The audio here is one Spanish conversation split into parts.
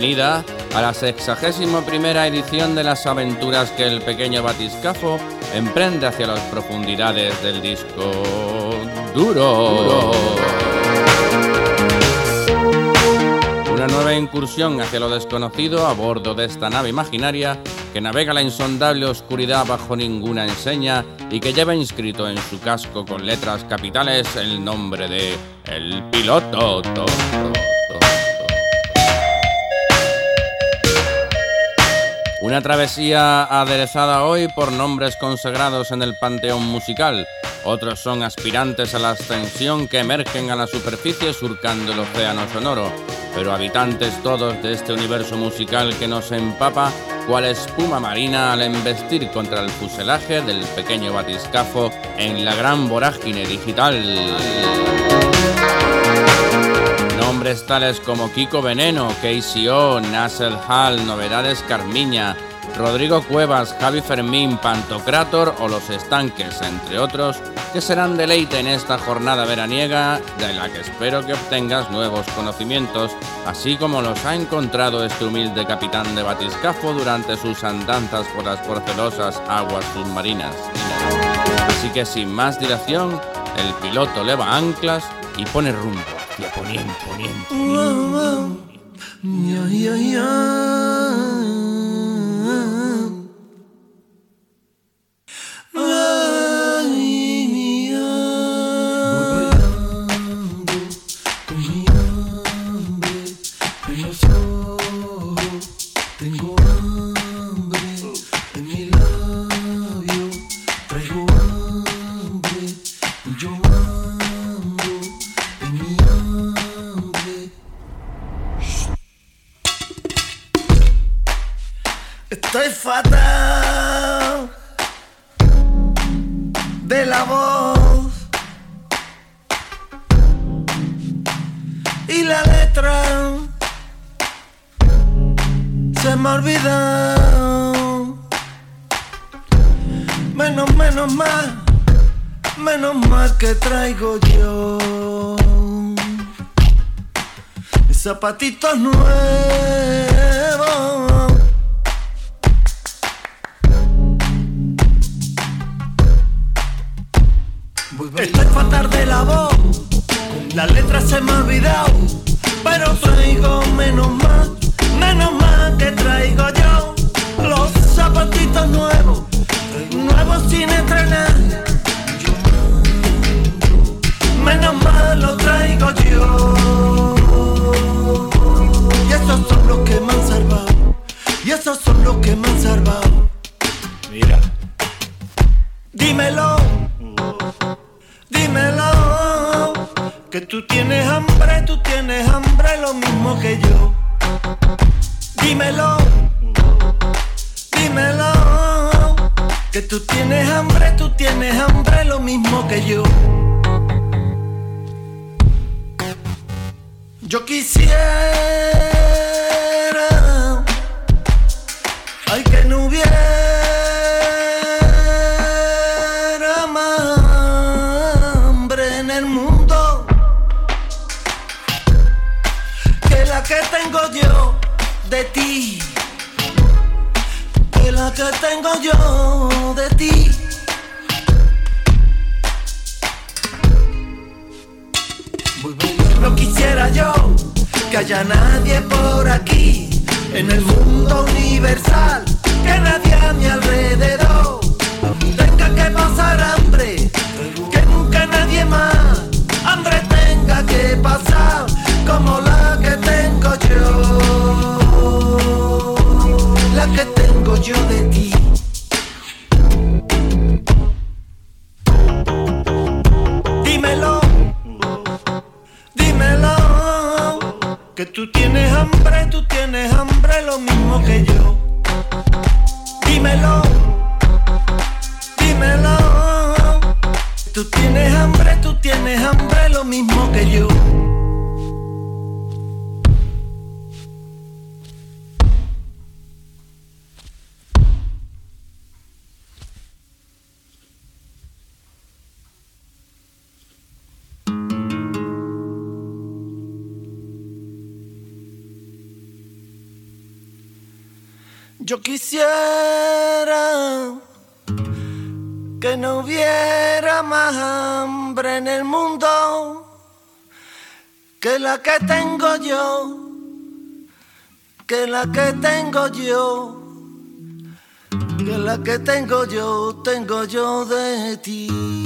Bienvenida a la sexagésimo primera edición de las aventuras que el pequeño batiscafo emprende hacia las profundidades del disco duro. Una nueva incursión hacia lo desconocido a bordo de esta nave imaginaria que navega la insondable oscuridad bajo ninguna enseña y que lleva inscrito en su casco con letras capitales el nombre de El Piloto. Una travesía aderezada hoy por nombres consagrados en el panteón musical. Otros son aspirantes a la ascensión que emergen a la superficie surcando el océano sonoro, pero habitantes todos de este universo musical que nos empapa cual espuma marina al embestir contra el fuselaje del pequeño batiscafo en la gran vorágine digital. Nombres tales como Kiko Veneno, KCO, Nasser Hall, Novedades Carmiña, Rodrigo Cuevas, Javi Fermín, Pantocrator o Los Estanques, entre otros, que serán deleite en esta jornada veraniega de la que espero que obtengas nuevos conocimientos, así como los ha encontrado este humilde capitán de batiscafo durante sus andanzas por las porcelosas aguas submarinas. Así que sin más dilación, el piloto leva anclas y pone rumbo hacia poniente, poniente. zapatitos Que tú tienes hambre, tú tienes hambre lo mismo que yo. Dímelo. Dímelo. Que tú tienes hambre, tú tienes hambre lo mismo que yo. Yo quisiera, tengo yo de ti. No quisiera yo que haya nadie por aquí en el mundo universal, que nadie a mi alrededor tenga que pasar hambre, que nunca nadie más hambre tenga que pasar como la que tengo yo, la que yo de ti. Dímelo, dímelo, que tú tienes hambre, tú tienes hambre lo mismo que yo. Dímelo, dímelo, tú tienes hambre, tú tienes hambre lo mismo que yo. Yo quisiera que no hubiera más hambre en el mundo que la que tengo yo, que la que tengo yo, que la que tengo yo, tengo yo de ti.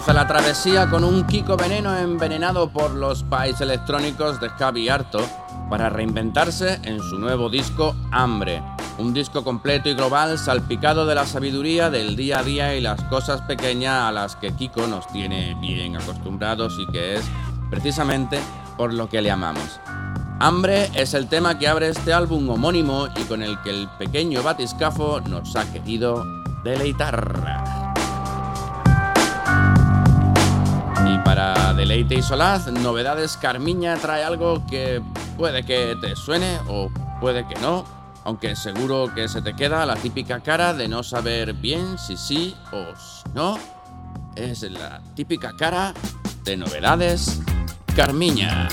Comienza la travesía con un Kiko Veneno envenenado por los pais electrónicos de Javi Arto para reinventarse en su nuevo disco Hambre, un disco completo y global salpicado de la sabiduría del día a día y las cosas pequeñas a las que Kiko nos tiene bien acostumbrados y que es precisamente por lo que le amamos. Hambre es el tema que abre este álbum homónimo y con el que el pequeño batiscafo nos ha querido deleitar. Para deleite y solaz, Novedades Carmiña trae algo que puede que te suene o puede que no, aunque seguro que se te queda la típica cara de no saber bien si sí o si no. Es la típica cara de Novedades Carmiña.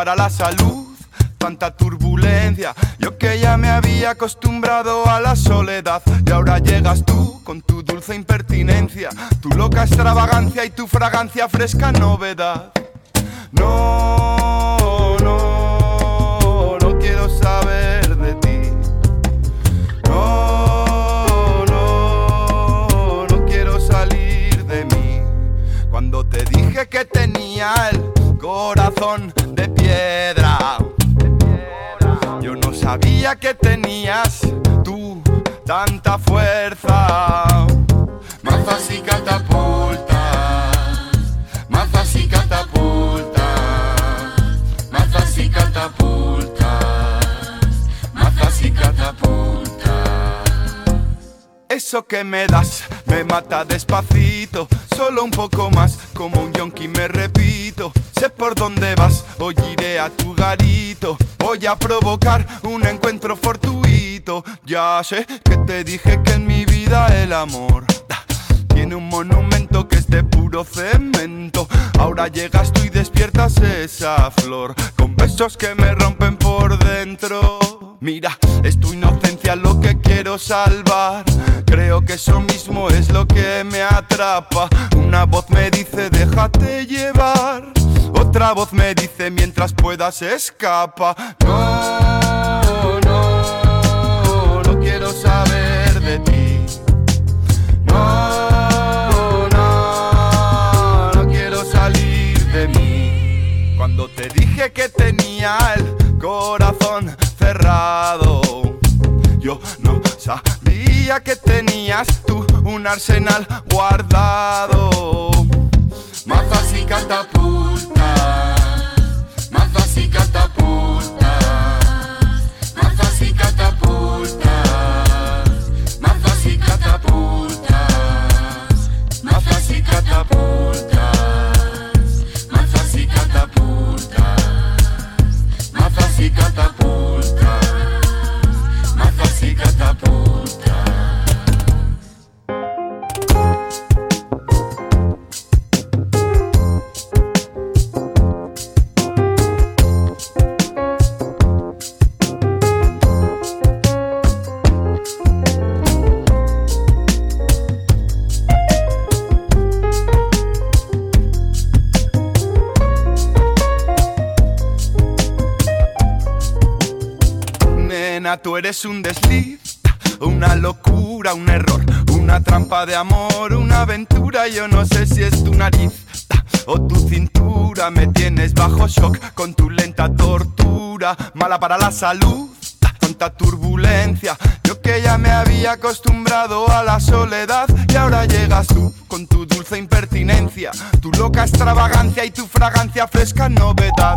Para la salud tanta turbulencia. Yo que ya me había acostumbrado a la soledad y ahora llegas tú con tu dulce impertinencia, tu loca extravagancia y tu fragancia fresca que tenías tú tanta fuerza. Mazas y catapultas, mazas y catapultas, mazas y catapultas, mazas y catapultas. Eso que me das me mata despacito, solo un poco más, como un yonki me repito. Sé por dónde vas, hoy iré a tu garito. Voy a provocar un encuentro fortuito. Ya sé que te dije que en mi vida el amor tiene un monumento que es de puro cemento. Ahora llegas tú y despiertas esa flor con besos que me rompen por dentro. Mira, es tu inocencia lo que quiero salvar. Creo que eso mismo es lo que me atrapa. Una voz me dice, déjate llevar. Otra voz me dice, mientras puedas escapa. No, no, no quiero saber de ti. No, Cuando te dije que tenía el corazón cerrado, yo no sabía que tenías tú un arsenal guardado. Mazas y catapultas, tú eres un desliz, una locura, un error, una trampa de amor, una aventura. Yo no sé si es tu nariz o tu cintura. Me tienes bajo shock con tu lenta tortura, mala para la salud. Tanta turbulencia, yo que ya me había acostumbrado a la soledad y ahora llegas tú con tu dulce impertinencia, tu loca extravagancia y tu fragancia fresca novedad.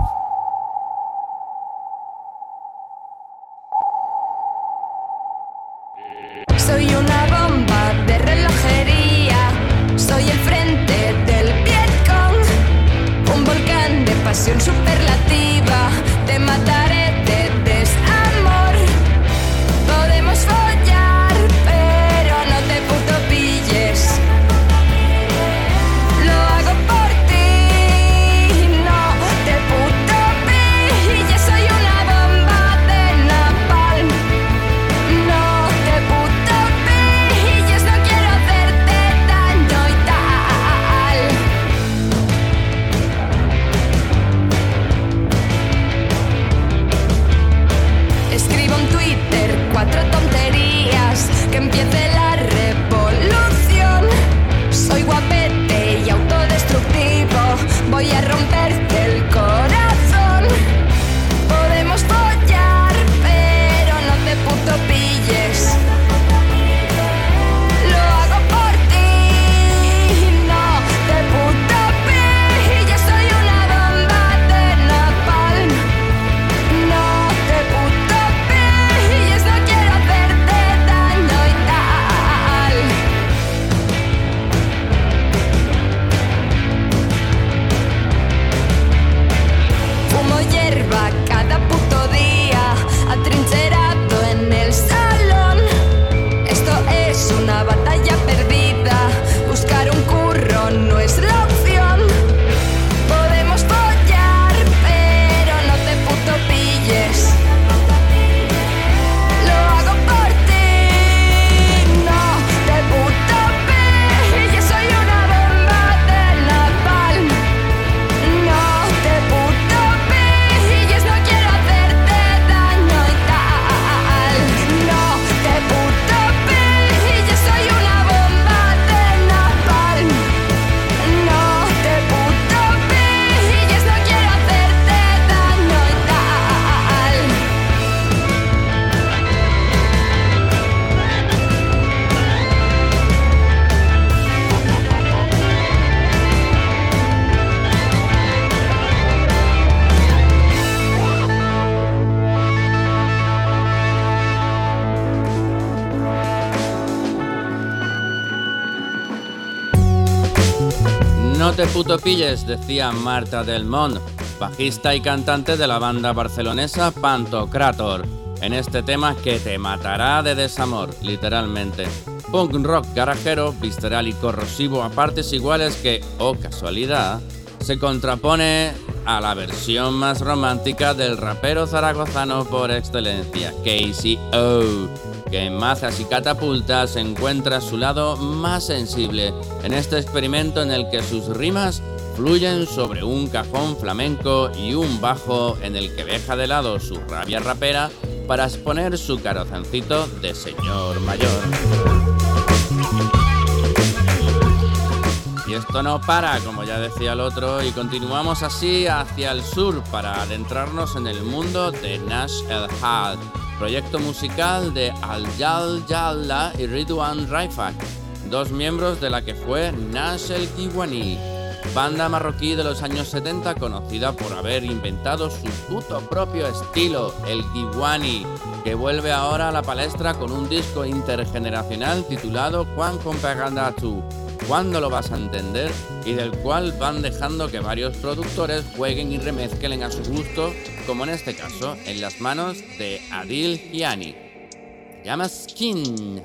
Soy una bomba de relojería, soy el frente del Vietcong, un volcán de pasión superlativa, no te puto pilles, decía Marta Del Mont, bajista y cantante de la banda barcelonesa Pantocrator, en este tema que te matará de desamor, literalmente. Punk rock garajero, visceral y corrosivo a partes iguales que, oh casualidad, se contrapone a la versión más romántica del rapero zaragozano por excelencia, Casey O, que en Mazas y Catapultas encuentra su lado más sensible en este experimento en el que sus rimas fluyen sobre un cajón flamenco y un bajo en el que deja de lado su rabia rapera para exponer su carocencito de señor mayor. Y esto no para, como ya decía el otro, y continuamos así hacia el sur para adentrarnos en el mundo de Nash El Had, proyecto musical de Al-Jal Yalla y Ridwan Raifak, dos miembros de la que fue Nash El Kiwani, banda marroquí de los años 70 conocida por haber inventado su puto propio estilo, el Kiwani, que vuelve ahora a la palestra con un disco intergeneracional titulado Juan Tu cuándo lo vas a entender y del cual van dejando que varios productores jueguen y remezclen a su gusto, como en este caso, en las manos de Adil Gianni. Llama Skin.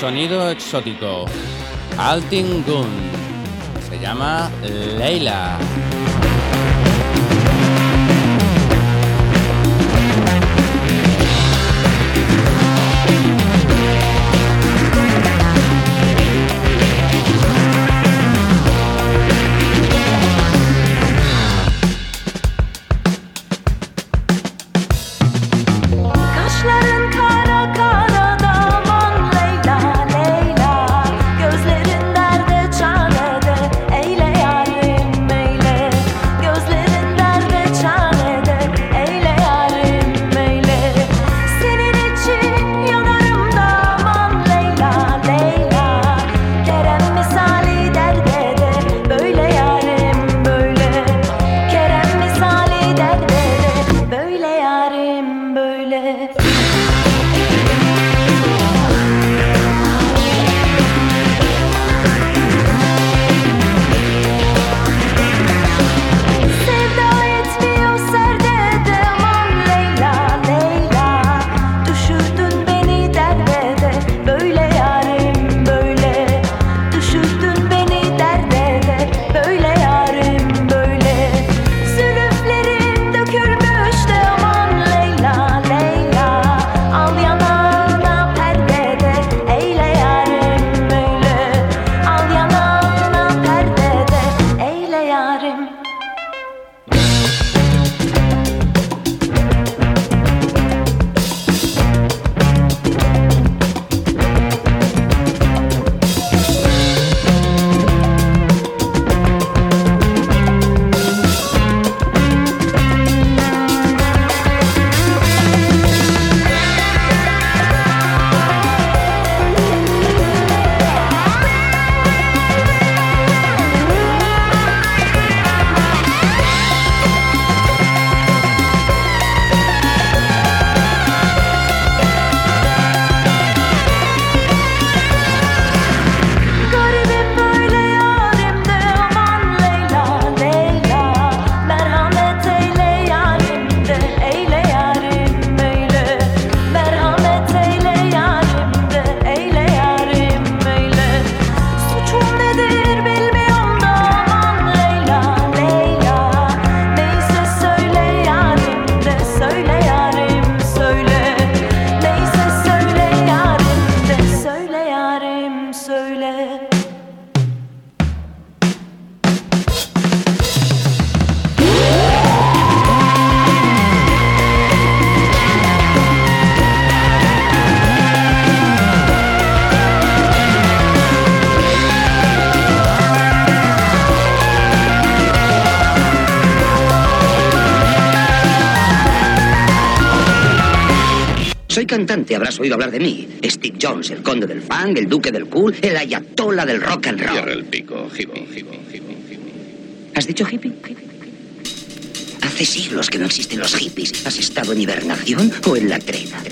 Sonido Exótico. Altin Gun. Se llama Leila. Cantante habrás oído hablar de mí. Steve Jones, el conde del funk, el duque del cool, el ayatola del rock and roll. Cierra el pico, hippie, hippie, hippie, ¿Has dicho hippie? Hace siglos que no existen los hippies. ¿Has estado en hibernación o en la trena?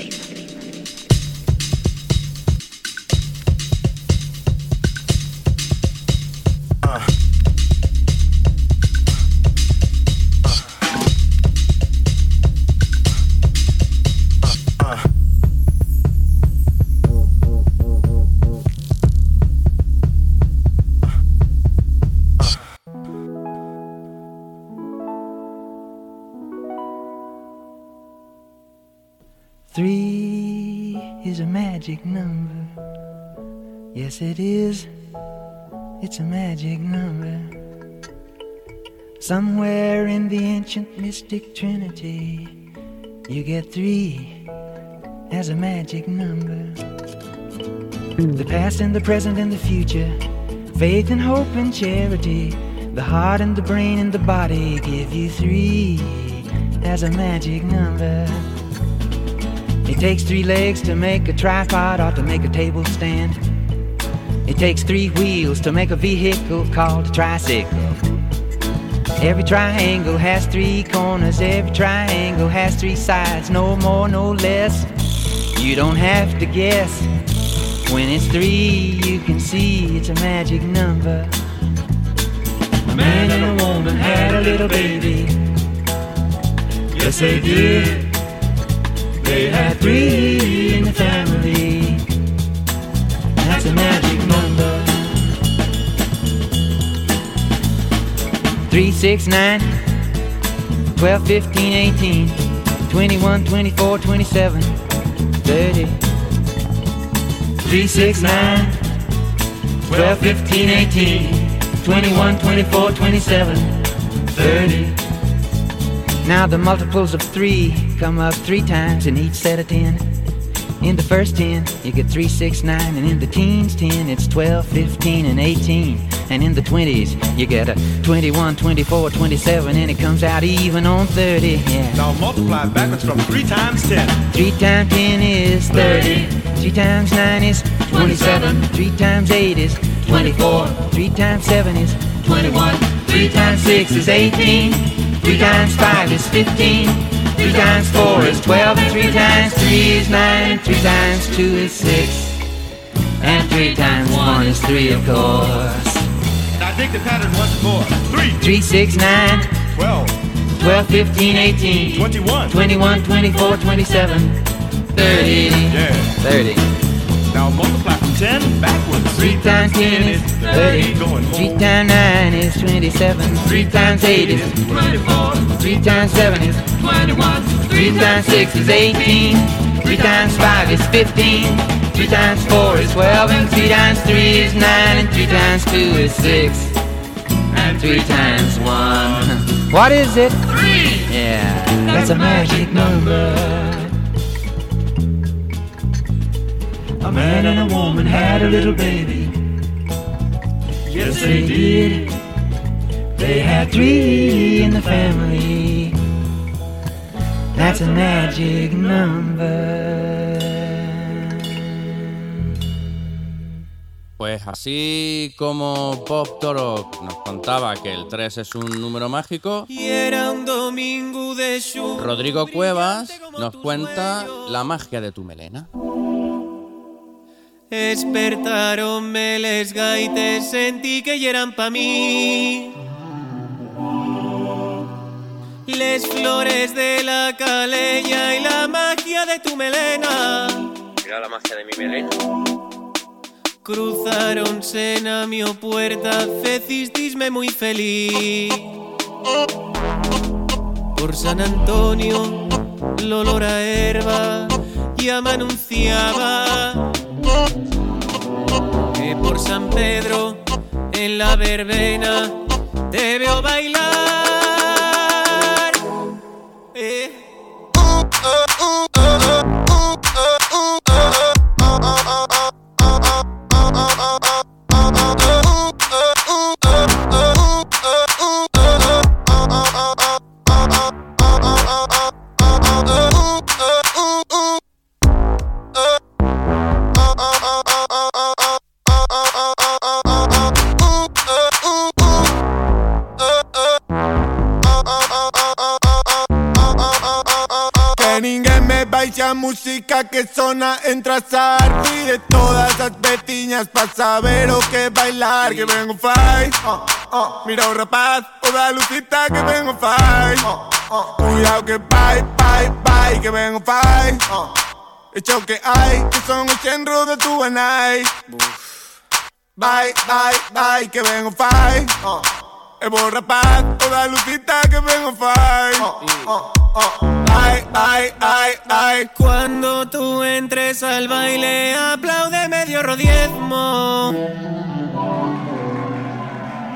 It is. It's a magic number. Somewhere in the ancient mystic trinity, you get three as a magic number. The past and the present and the future, faith and hope and charity, the heart and the brain and the body give you three as a magic number. It takes three legs to make a tripod or to make a table stand. It takes three wheels to make a vehicle called a tricycle. Every triangle has three corners, every triangle has three sides, no more, no less. You don't have to guess. When it's three, you can see it's a magic number. A man and a woman had a little baby. Yes, they did. They had three in the family. That's a magic number. Three, six, nine, 12, 15, 18, 21, 24, 27, 30. 3, 6, 9, 12, 15, 18, 21, 24, 27, 30. Now the multiples of 3 come up 3 times in each set of 10. In the first 10, you get 3, 6, 9, and in the teens 10, it's 12, 15, and 18. And in the 20s, you get a 21, 24, 27, and it comes out even on 30. Yeah. Now multiply backwards from 3 times 10. 3 times 10 is 30. 3 times 9 is 27. 3 times 8 is 24. 3 times 7 is 21. 3 times 6 is 18. 3 times 5 is 15. Three times four is twelve, and three times three is nine, three times two is six, and three times one is three, of course. And I think the pattern once more. Three. Three, six, nine. Twelve. Twelve, fifteen, eighteen. Twenty-one. Thirty. Yeah. Thirty. Now multiply from 10 backwards. 3 times 10 is 30. Going 3 times 9 is 27. 3 times 8 is 24. 3 times 7 is 21. 3 times 6 is 18. 3 times 5 is 15. 3 times 4 is 12. And 3 times 3 is 9. And 3 times 2 is 6. And 3 times 1. What is it? 3. Yeah, that's a magic number. A man and a woman had a little baby. Yes, they did. They had three in the family. That's a magic number. Pues así como Pop Toro nos contaba que el 3 es un número mágico, Y era un domingo de Rodrigo Cuevas nos cuenta la magia de tu melena. Despertaronme les gaites, sentí que eran pa' mí. Les flores de la calella y la magia de tu melena. Mira la magia de mi melena. Cruzaronse na mi puerta, fecistisme muy feliz. Por San Antonio, el olor a herba ya me anunciaba por San Pedro, en la verbena, te veo bailar. A que sona entra y de todas as veciñas pa saber o que bailar que vengo fai oh, oh. Mira o rapaz, o da lucita que vengo oh. Cuidado que vai, vai, vai que vengo fai oh. Hecho que hay, que son os chenros de tu banai Vai, vai, vai que vengo fai oh. E vou rapaz, o da lucita que vengo fai oh, oh, oh. Ay, ay, ay, ay Cuando tú entres al baile, aplaude medio rodiezmo.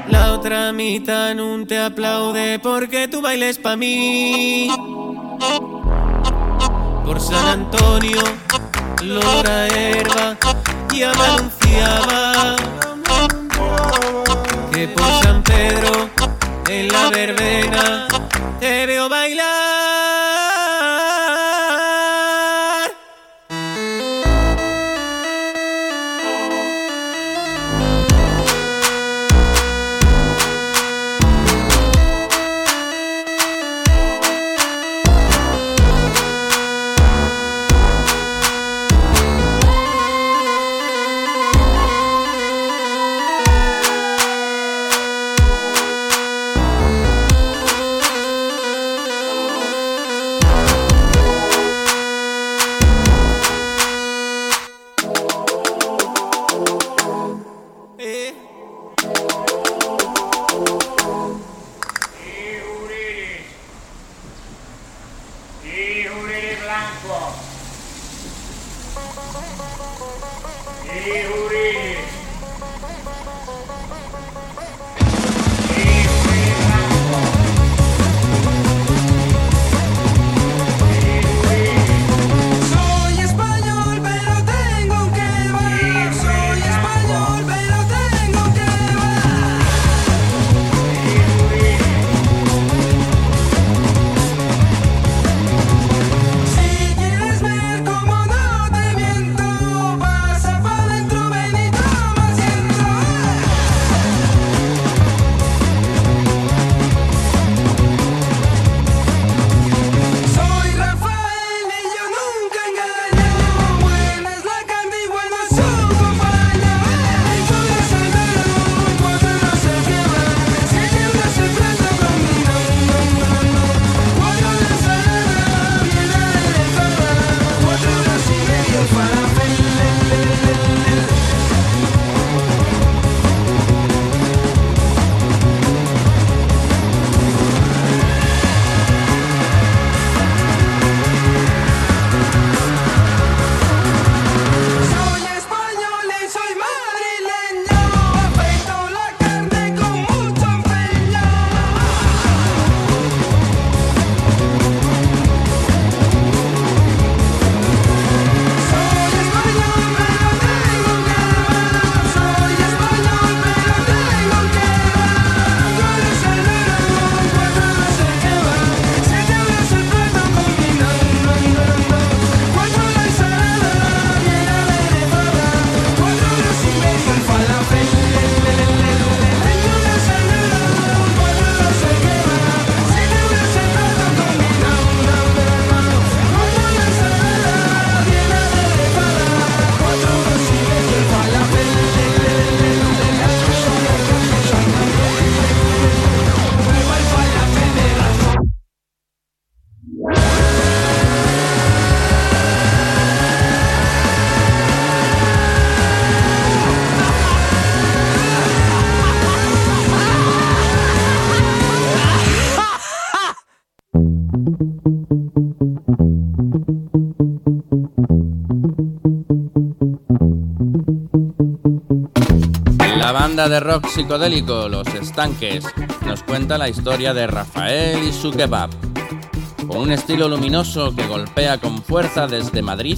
La otra mitad no te aplaude porque tu bailes pa' mí. Por San Antonio, Lora Herba, me anunciaba que por San Pedro, en la verbena, te veo bailar. De rock psicodélico, Los Estanques, nos cuenta la historia de Rafael y su kebab. Con un estilo luminoso que golpea con fuerza desde Madrid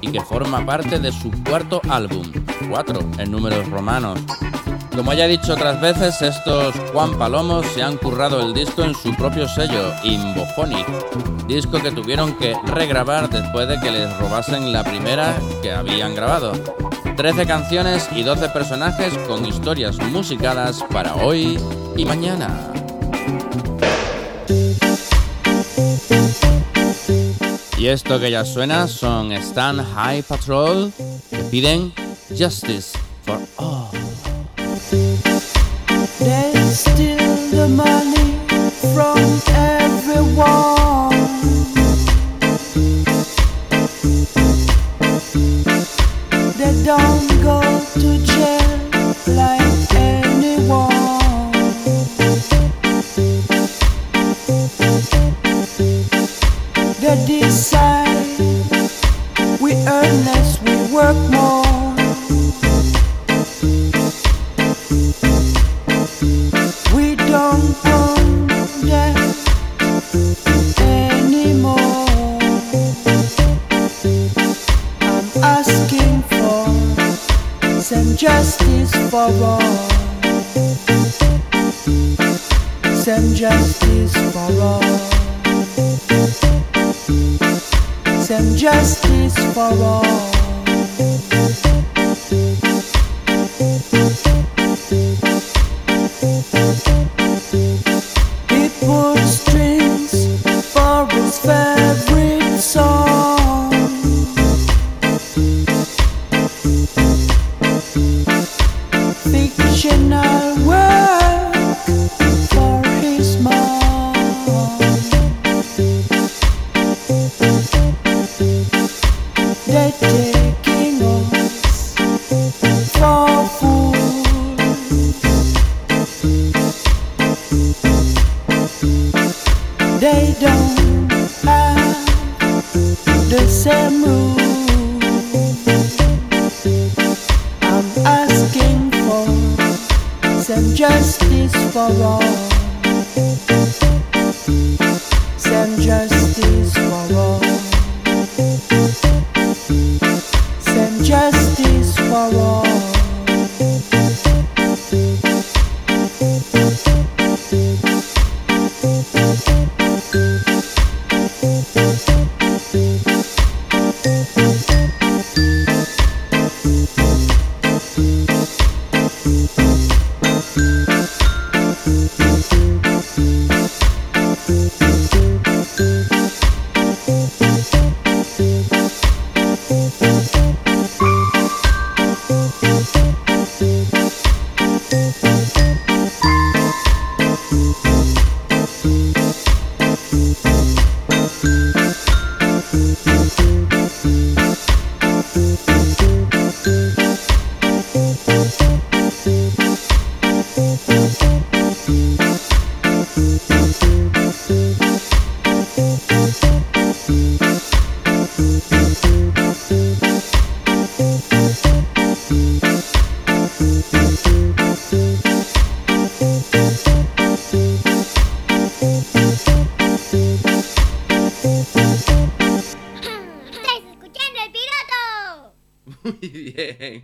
y que forma parte de su cuarto álbum, 4 en números romanos. Como ya he dicho otras veces, estos Juan Palomos se han currado el disco en su propio sello, Imbophonic, disco que tuvieron que regrabar después de que les robasen la primera que habían grabado. 13 canciones y 12 personajes con historias musicadas para hoy y mañana. Y esto que ya suena son Stan High Patrol que piden Justice for All. the money from everyone.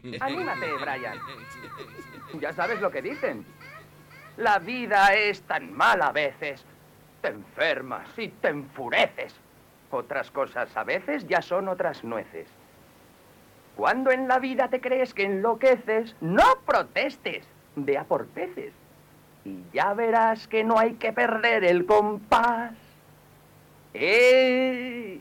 sabes lo que dicen. La vida es tan mala a veces. Te enfermas y te enfureces. Otras cosas a veces ya son otras nueces. Cuando en la vida te crees que enloqueces, no protestes. Ve a por peces. Y ya verás que no hay que perder el compás. ¡Eh!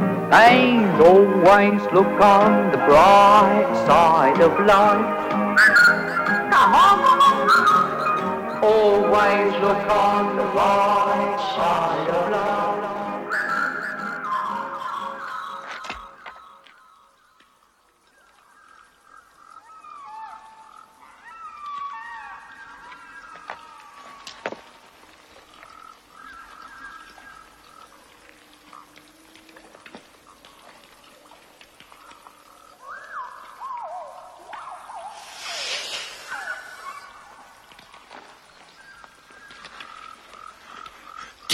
And always look on the bright side of life. Come on. Always look on the bright side of life.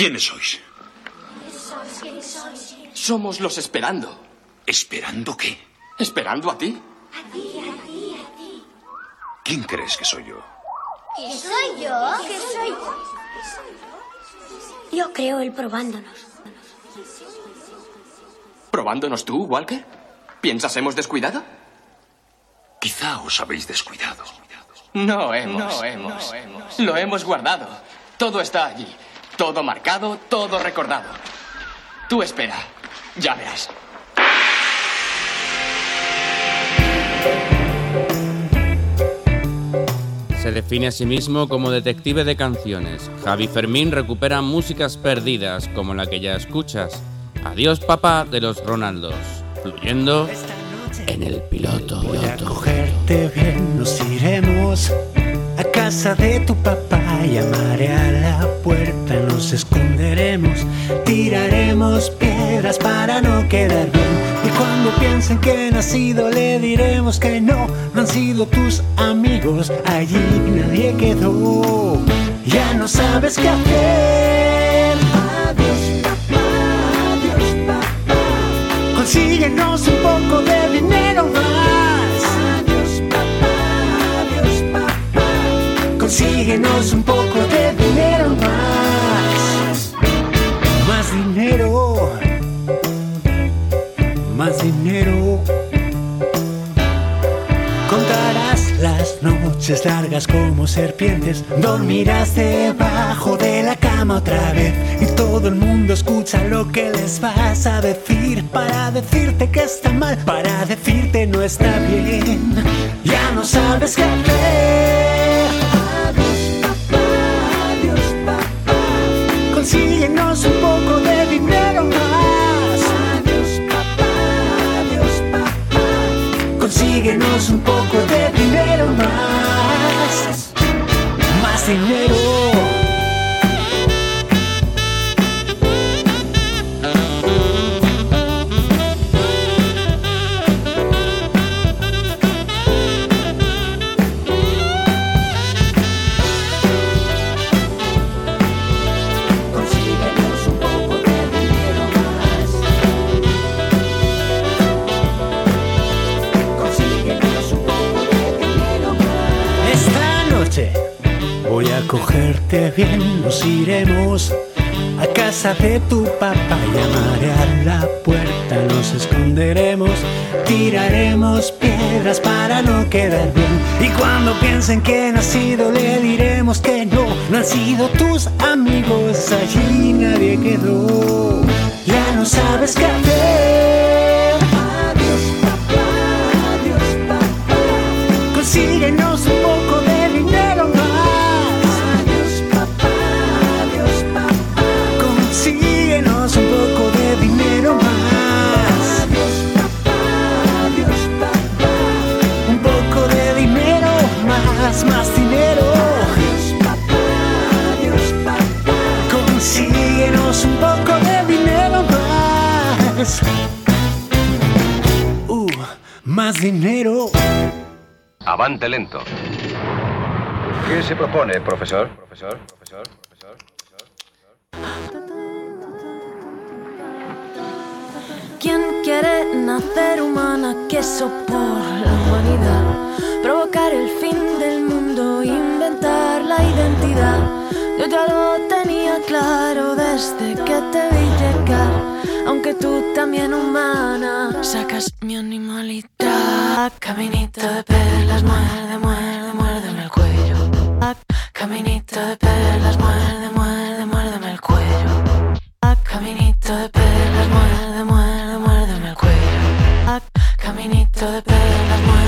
¿Quiénes sois? Somos los esperando. ¿Esperando qué? ¿Esperando a ti? A ti, a ti, a ti. ¿Quién crees que soy yo? ¿Que soy yo? ¿Que soy yo? Yo creo el probándonos. ¿Probándonos tú, Walker? ¿Piensas hemos descuidado? Quizá os habéis descuidado. No hemos. No hemos. No hemos. Lo hemos guardado. Todo está allí. Todo marcado, todo recordado. Tú espera, ya verás. Se define a sí mismo como detective de canciones. Javi Fermín recupera músicas perdidas como la que ya escuchas. Adiós papá de los Ronaldos, fluyendo en el piloto. Voy a cogerte bien, nos iremos casa de tu papá, llamaré a la puerta, nos esconderemos, tiraremos piedras para no quedar bien. Y cuando piensen que he nacido, le diremos que no, no han sido tus amigos, allí nadie quedó. Ya no sabes qué hacer. Adiós, papá, adiós, papá. Consíguenos un poco de dinero Un poco de dinero más. Más dinero. Más dinero. Contarás las noches largas como serpientes. Dormirás debajo de la cama otra vez. Y todo el mundo escucha lo que les vas a decir. Para decirte que está mal, para decirte no está bien. Ya no sabes qué hacer. Consíguenos un poco de dinero más. Adiós, papá, adiós, papá. Consíguenos un poco de dinero más. Más dinero. Bien, nos iremos a casa de tu papá, llamaré a la puerta, nos esconderemos, tiraremos piedras para no quedar bien. Y cuando piensen que he nacido, le diremos que no, no han sido tus amigos, allí nadie quedó. Ya no sabes qué hacer. Avante lento. ¿Qué se propone, profesor? Profesor, profesor, profesor, ¿Quién quiere nacer humana? Queso por la humanidad. Provocar el fin del mundo, inventar la identidad. Yo ya lo tenía claro desde que te vi llegar. Aunque tú también humana, sacas mi animalidad. Caminito de perlas, muerde, muerde, muérdeme el cuello. Caminito de perlas, muerde, muerde, muérdeme el cuello. Caminito de perlas, muerde, muerde, muérdeme el cuello. Caminito de perlas, muerde,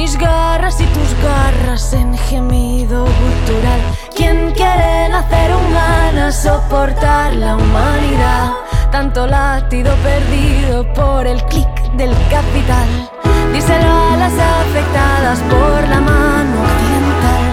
Mis garras y tus garras en gemido gutural. ¿Quién quiere nacer humana, soportar la humanidad? Tanto latido perdido por el clic del capital. Díselo a las afectadas por la mano occidental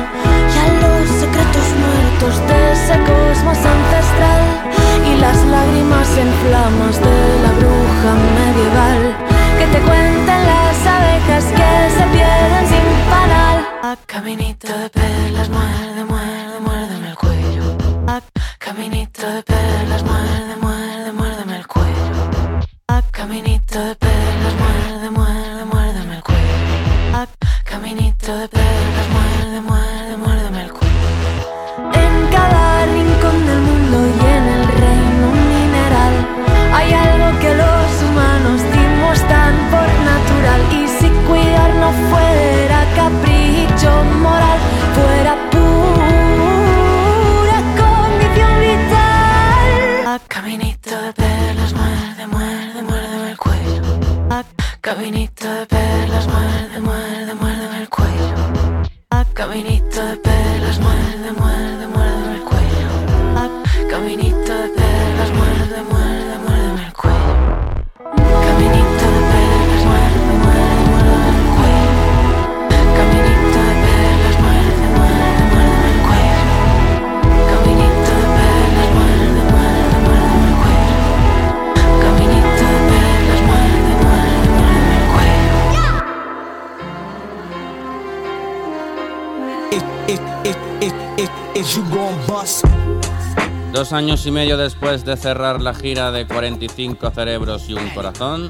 años y medio después de cerrar la gira de 45 cerebros y un corazón,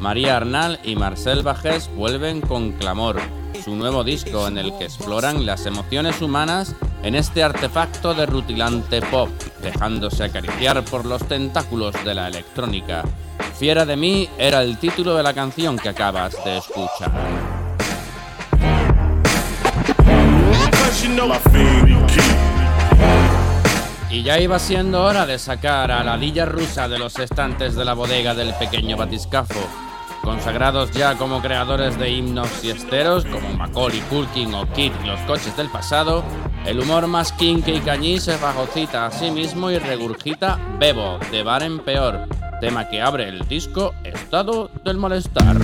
María Arnal y Marcel Bajés vuelven con Clamor, su nuevo disco en el que exploran las emociones humanas en este artefacto de rutilante pop, dejándose acariciar por los tentáculos de la electrónica. Fiera de mí era el título de la canción que acabas de escuchar. Y ya iba siendo hora de sacar a la lilla rusa de los estantes de la bodega del pequeño batiscafo. Consagrados ya como creadores de himnos y esteros, como Macaulay Culkin o Kid y los coches del pasado, el humor más kinky y cañí se fagocita a sí mismo y regurgita Bebo, de bar en peor, tema que abre el disco Estado del Malestar.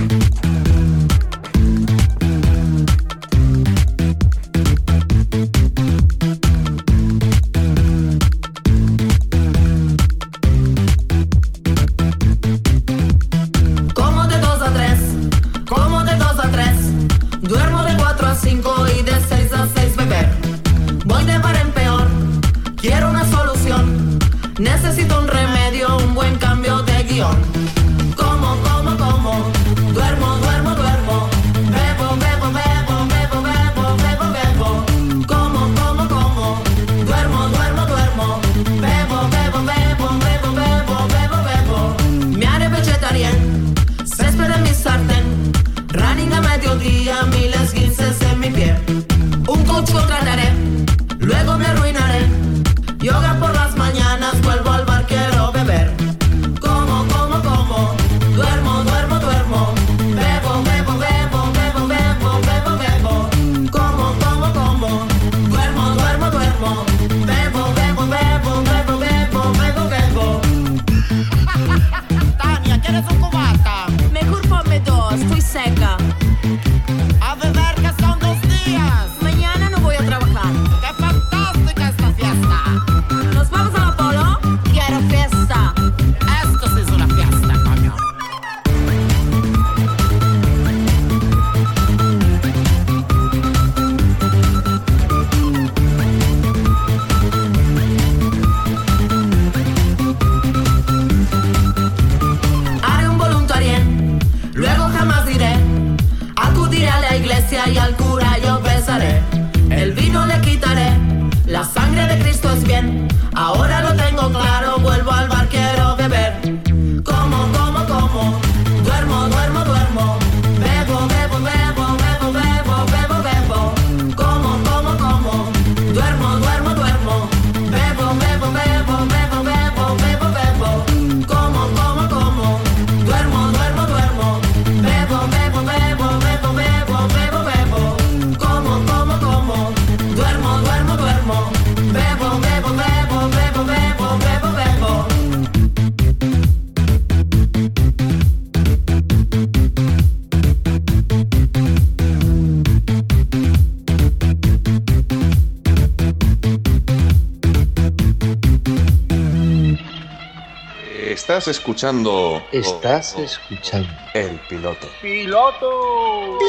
Estás escuchando. Estás escuchando. El piloto. ¡Piloto!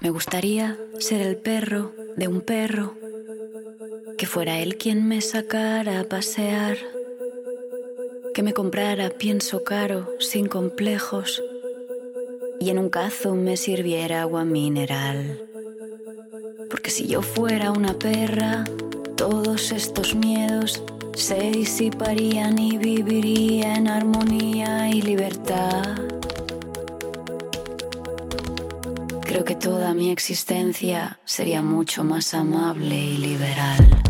Me gustaría ser el perro de un perro, que fuera él quien me sacara a pasear, que me comprara pienso caro, sin complejos, y en un cazo me sirviera agua mineral. Porque si yo fuera una perra, todos estos miedos se disiparían y viviría en armonía y libertad. Creo que toda mi existencia sería mucho más amable y liberal.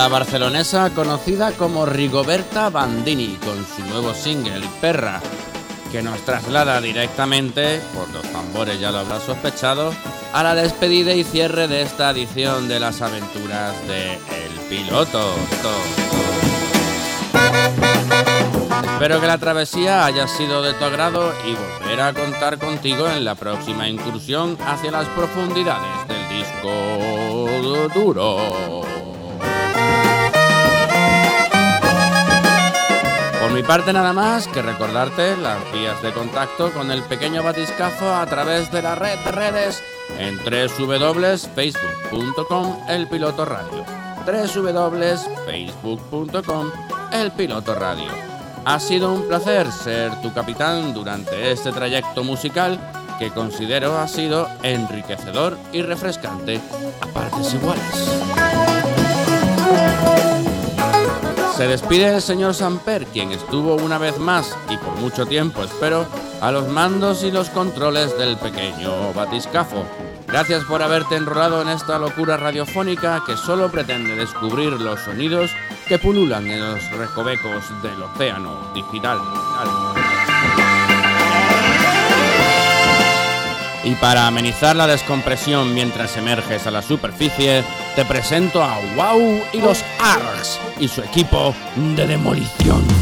La barcelonesa conocida como Rigoberta Bandini con su nuevo single Perra, que nos traslada directamente, por los tambores ya lo habrás sospechado, a la despedida y cierre de esta edición de las aventuras de El Piloto. Espero que la travesía haya sido de tu agrado y volver a contar contigo en la próxima incursión hacia las profundidades del disco duro. Mi parte nada más que recordarte las vías de contacto con el pequeño batiscafo a través de la red de redes en www.facebook.com El Piloto Radio. www.facebook.com El Piloto Radio. Ha sido un placer ser tu capitán durante este trayecto musical que considero ha sido enriquecedor y refrescante a partes iguales. Se despide el señor Samper, quien estuvo una vez más y por mucho tiempo, espero, a los mandos y los controles del pequeño batiscafo. Gracias por haberte enrolado en esta locura radiofónica que solo pretende descubrir los sonidos que pululan en los recovecos del océano digital. Y para amenizar la descompresión mientras emerges a la superficie, te presento a Wow y los ARGs y su equipo de demolición.